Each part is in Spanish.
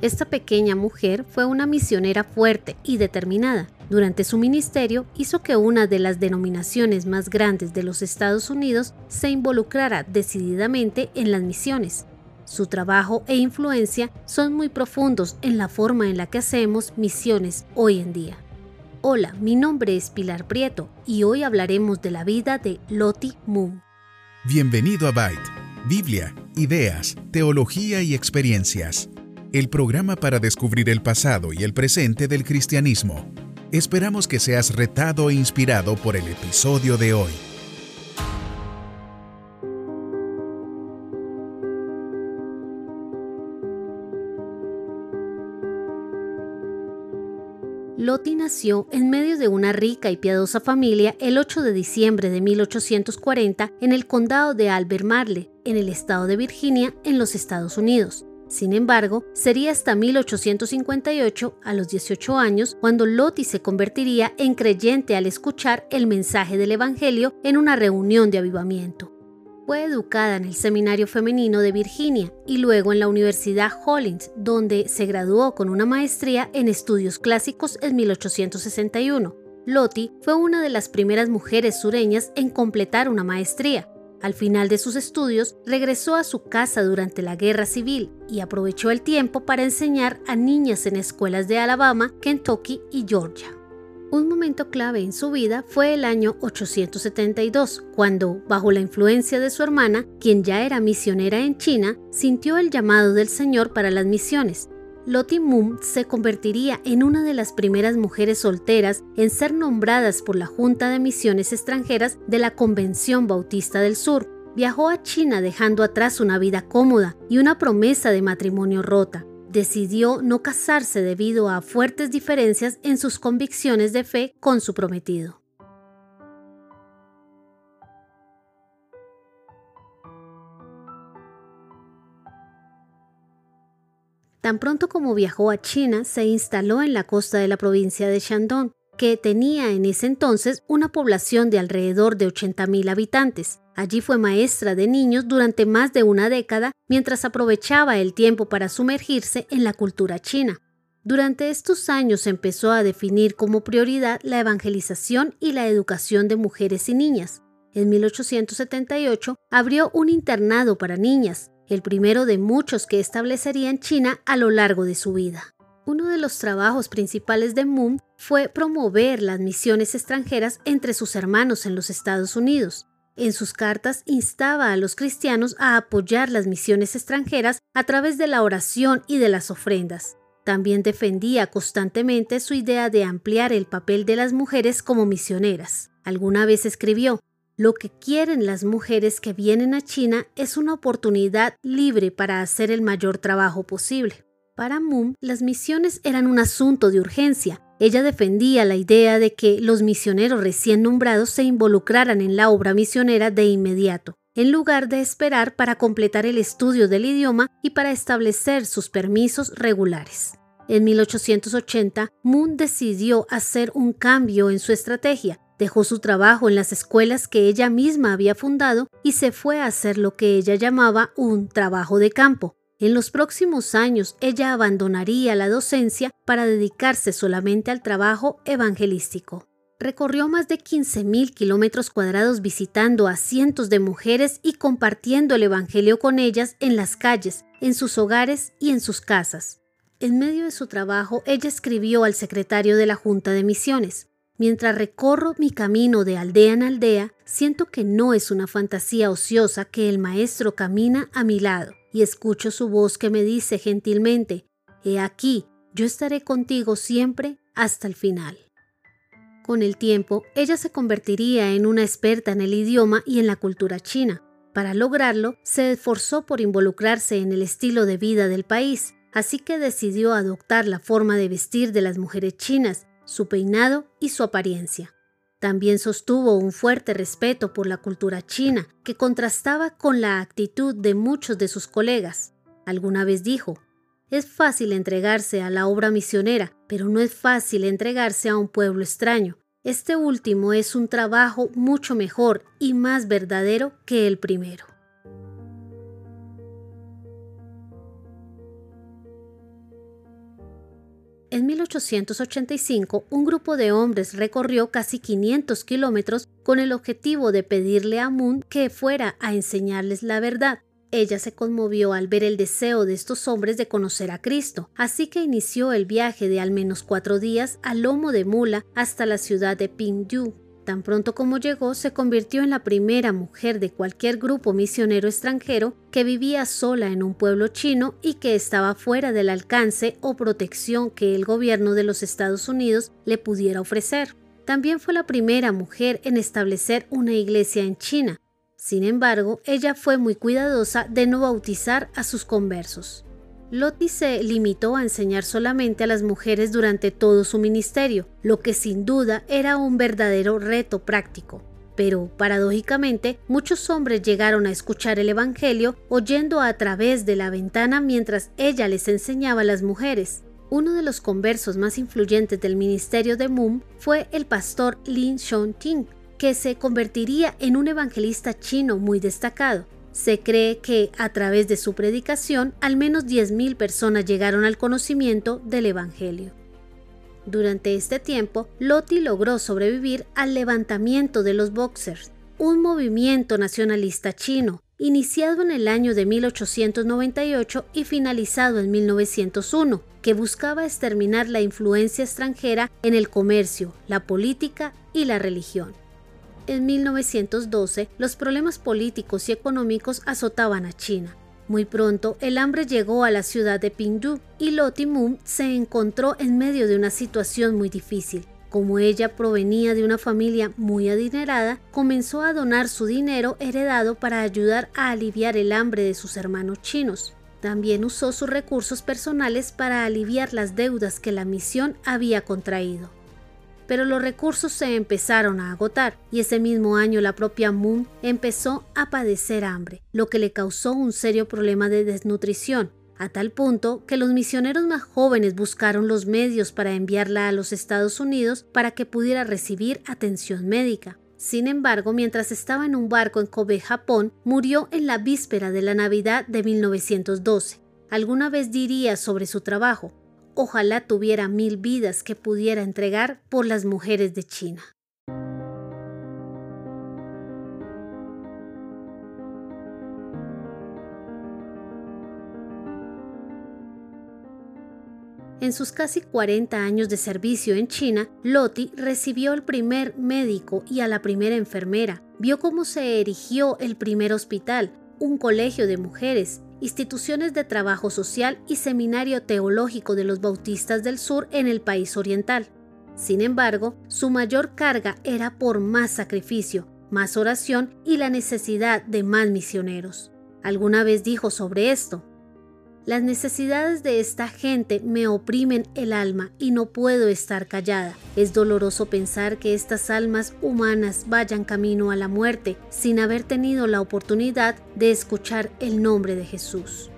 Esta pequeña mujer fue una misionera fuerte y determinada. Durante su ministerio hizo que una de las denominaciones más grandes de los Estados Unidos se involucrara decididamente en las misiones. Su trabajo e influencia son muy profundos en la forma en la que hacemos misiones hoy en día. Hola, mi nombre es Pilar Prieto y hoy hablaremos de la vida de Lottie Moon. Bienvenido a Byte, Biblia, ideas, teología y experiencias. El programa para descubrir el pasado y el presente del cristianismo. Esperamos que seas retado e inspirado por el episodio de hoy. Lottie nació en medio de una rica y piadosa familia el 8 de diciembre de 1840 en el condado de Albemarle, en el estado de Virginia, en los Estados Unidos. Sin embargo, sería hasta 1858, a los 18 años, cuando Lottie se convertiría en creyente al escuchar el mensaje del Evangelio en una reunión de avivamiento. Fue educada en el Seminario Femenino de Virginia y luego en la Universidad Hollins, donde se graduó con una maestría en estudios clásicos en 1861. Lottie fue una de las primeras mujeres sureñas en completar una maestría. Al final de sus estudios, regresó a su casa durante la Guerra Civil y aprovechó el tiempo para enseñar a niñas en escuelas de Alabama, Kentucky y Georgia. Un momento clave en su vida fue el año 872, cuando, bajo la influencia de su hermana, quien ya era misionera en China, sintió el llamado del Señor para las misiones. Lottie Moon se convertiría en una de las primeras mujeres solteras en ser nombradas por la Junta de Misiones Extranjeras de la Convención Bautista del Sur. Viajó a China dejando atrás una vida cómoda y una promesa de matrimonio rota decidió no casarse debido a fuertes diferencias en sus convicciones de fe con su prometido. Tan pronto como viajó a China, se instaló en la costa de la provincia de Shandong, que tenía en ese entonces una población de alrededor de 80.000 habitantes. Allí fue maestra de niños durante más de una década mientras aprovechaba el tiempo para sumergirse en la cultura china. Durante estos años empezó a definir como prioridad la evangelización y la educación de mujeres y niñas. En 1878 abrió un internado para niñas, el primero de muchos que establecería en China a lo largo de su vida. Uno de los trabajos principales de Moon fue promover las misiones extranjeras entre sus hermanos en los Estados Unidos. En sus cartas instaba a los cristianos a apoyar las misiones extranjeras a través de la oración y de las ofrendas. También defendía constantemente su idea de ampliar el papel de las mujeres como misioneras. Alguna vez escribió, lo que quieren las mujeres que vienen a China es una oportunidad libre para hacer el mayor trabajo posible. Para Moon, las misiones eran un asunto de urgencia. Ella defendía la idea de que los misioneros recién nombrados se involucraran en la obra misionera de inmediato, en lugar de esperar para completar el estudio del idioma y para establecer sus permisos regulares. En 1880, Moon decidió hacer un cambio en su estrategia. Dejó su trabajo en las escuelas que ella misma había fundado y se fue a hacer lo que ella llamaba un trabajo de campo, en los próximos años ella abandonaría la docencia para dedicarse solamente al trabajo evangelístico. Recorrió más de 15.000 kilómetros cuadrados visitando a cientos de mujeres y compartiendo el Evangelio con ellas en las calles, en sus hogares y en sus casas. En medio de su trabajo, ella escribió al secretario de la Junta de Misiones, Mientras recorro mi camino de aldea en aldea, siento que no es una fantasía ociosa que el Maestro camina a mi lado y escucho su voz que me dice gentilmente, He aquí, yo estaré contigo siempre hasta el final. Con el tiempo, ella se convertiría en una experta en el idioma y en la cultura china. Para lograrlo, se esforzó por involucrarse en el estilo de vida del país, así que decidió adoptar la forma de vestir de las mujeres chinas, su peinado y su apariencia. También sostuvo un fuerte respeto por la cultura china, que contrastaba con la actitud de muchos de sus colegas. Alguna vez dijo, es fácil entregarse a la obra misionera, pero no es fácil entregarse a un pueblo extraño. Este último es un trabajo mucho mejor y más verdadero que el primero. En 1885, un grupo de hombres recorrió casi 500 kilómetros con el objetivo de pedirle a Moon que fuera a enseñarles la verdad. Ella se conmovió al ver el deseo de estos hombres de conocer a Cristo, así que inició el viaje de al menos cuatro días a lomo de mula hasta la ciudad de Pingyu. Tan pronto como llegó, se convirtió en la primera mujer de cualquier grupo misionero extranjero que vivía sola en un pueblo chino y que estaba fuera del alcance o protección que el gobierno de los Estados Unidos le pudiera ofrecer. También fue la primera mujer en establecer una iglesia en China, sin embargo, ella fue muy cuidadosa de no bautizar a sus conversos. Loti se limitó a enseñar solamente a las mujeres durante todo su ministerio, lo que sin duda era un verdadero reto práctico. Pero, paradójicamente, muchos hombres llegaron a escuchar el Evangelio oyendo a través de la ventana mientras ella les enseñaba a las mujeres. Uno de los conversos más influyentes del ministerio de Moon fue el pastor Lin Shong-ting, que se convertiría en un evangelista chino muy destacado. Se cree que a través de su predicación al menos 10.000 personas llegaron al conocimiento del Evangelio. Durante este tiempo, Loti logró sobrevivir al levantamiento de los Boxers, un movimiento nacionalista chino, iniciado en el año de 1898 y finalizado en 1901, que buscaba exterminar la influencia extranjera en el comercio, la política y la religión en 1912 los problemas políticos y económicos azotaban a China. Muy pronto el hambre llegó a la ciudad de Pingdu y Loti Moon se encontró en medio de una situación muy difícil. Como ella provenía de una familia muy adinerada, comenzó a donar su dinero heredado para ayudar a aliviar el hambre de sus hermanos chinos. También usó sus recursos personales para aliviar las deudas que la misión había contraído pero los recursos se empezaron a agotar y ese mismo año la propia Moon empezó a padecer hambre, lo que le causó un serio problema de desnutrición, a tal punto que los misioneros más jóvenes buscaron los medios para enviarla a los Estados Unidos para que pudiera recibir atención médica. Sin embargo, mientras estaba en un barco en Kobe, Japón, murió en la víspera de la Navidad de 1912. Alguna vez diría sobre su trabajo, Ojalá tuviera mil vidas que pudiera entregar por las mujeres de China. En sus casi 40 años de servicio en China, Loti recibió el primer médico y a la primera enfermera, vio cómo se erigió el primer hospital, un colegio de mujeres instituciones de trabajo social y seminario teológico de los bautistas del sur en el país oriental. Sin embargo, su mayor carga era por más sacrificio, más oración y la necesidad de más misioneros. Alguna vez dijo sobre esto, las necesidades de esta gente me oprimen el alma y no puedo estar callada. Es doloroso pensar que estas almas humanas vayan camino a la muerte sin haber tenido la oportunidad de escuchar el nombre de Jesús.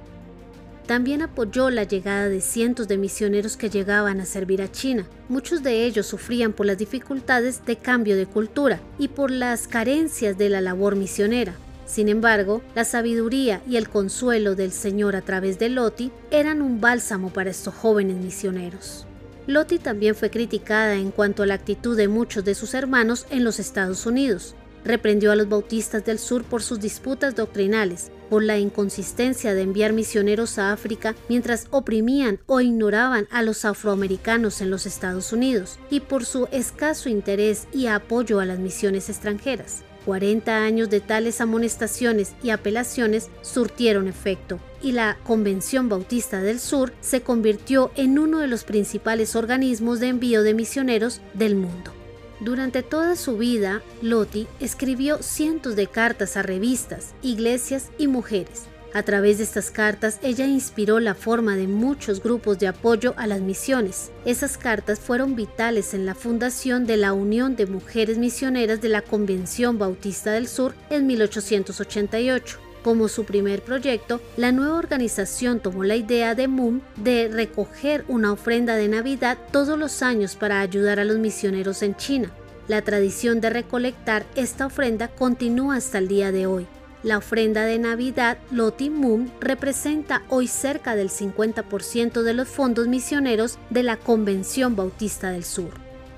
También apoyó la llegada de cientos de misioneros que llegaban a servir a China. Muchos de ellos sufrían por las dificultades de cambio de cultura y por las carencias de la labor misionera. Sin embargo, la sabiduría y el consuelo del Señor a través de Loti eran un bálsamo para estos jóvenes misioneros. Loti también fue criticada en cuanto a la actitud de muchos de sus hermanos en los Estados Unidos. Reprendió a los bautistas del sur por sus disputas doctrinales, por la inconsistencia de enviar misioneros a África mientras oprimían o ignoraban a los afroamericanos en los Estados Unidos, y por su escaso interés y apoyo a las misiones extranjeras. 40 años de tales amonestaciones y apelaciones surtieron efecto, y la Convención Bautista del Sur se convirtió en uno de los principales organismos de envío de misioneros del mundo. Durante toda su vida, Loti escribió cientos de cartas a revistas, iglesias y mujeres, a través de estas cartas, ella inspiró la forma de muchos grupos de apoyo a las misiones. Esas cartas fueron vitales en la fundación de la Unión de Mujeres Misioneras de la Convención Bautista del Sur en 1888. Como su primer proyecto, la nueva organización tomó la idea de Moon de recoger una ofrenda de Navidad todos los años para ayudar a los misioneros en China. La tradición de recolectar esta ofrenda continúa hasta el día de hoy. La ofrenda de Navidad Loti Mum representa hoy cerca del 50% de los fondos misioneros de la Convención Bautista del Sur.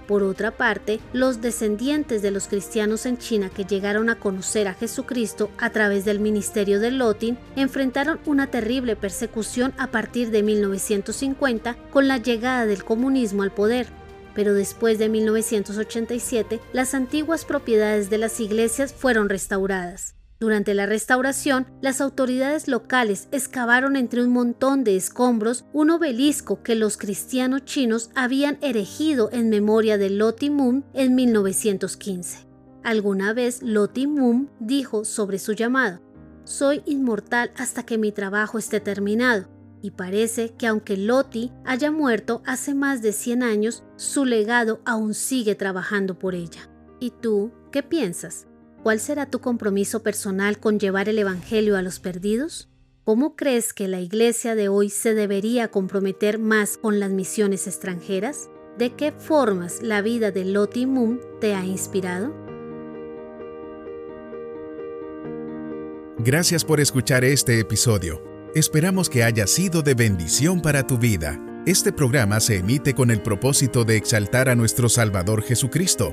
Por otra parte, los descendientes de los cristianos en China que llegaron a conocer a Jesucristo a través del ministerio de Lotin enfrentaron una terrible persecución a partir de 1950 con la llegada del comunismo al poder. Pero después de 1987, las antiguas propiedades de las iglesias fueron restauradas. Durante la restauración, las autoridades locales excavaron entre un montón de escombros un obelisco que los cristianos chinos habían erigido en memoria de Loti Mum en 1915. Alguna vez Loti Mum dijo sobre su llamado, Soy inmortal hasta que mi trabajo esté terminado. Y parece que aunque Loti haya muerto hace más de 100 años, su legado aún sigue trabajando por ella. ¿Y tú qué piensas? ¿Cuál será tu compromiso personal con llevar el Evangelio a los perdidos? ¿Cómo crees que la iglesia de hoy se debería comprometer más con las misiones extranjeras? ¿De qué formas la vida de Loti Moon te ha inspirado? Gracias por escuchar este episodio. Esperamos que haya sido de bendición para tu vida. Este programa se emite con el propósito de exaltar a nuestro Salvador Jesucristo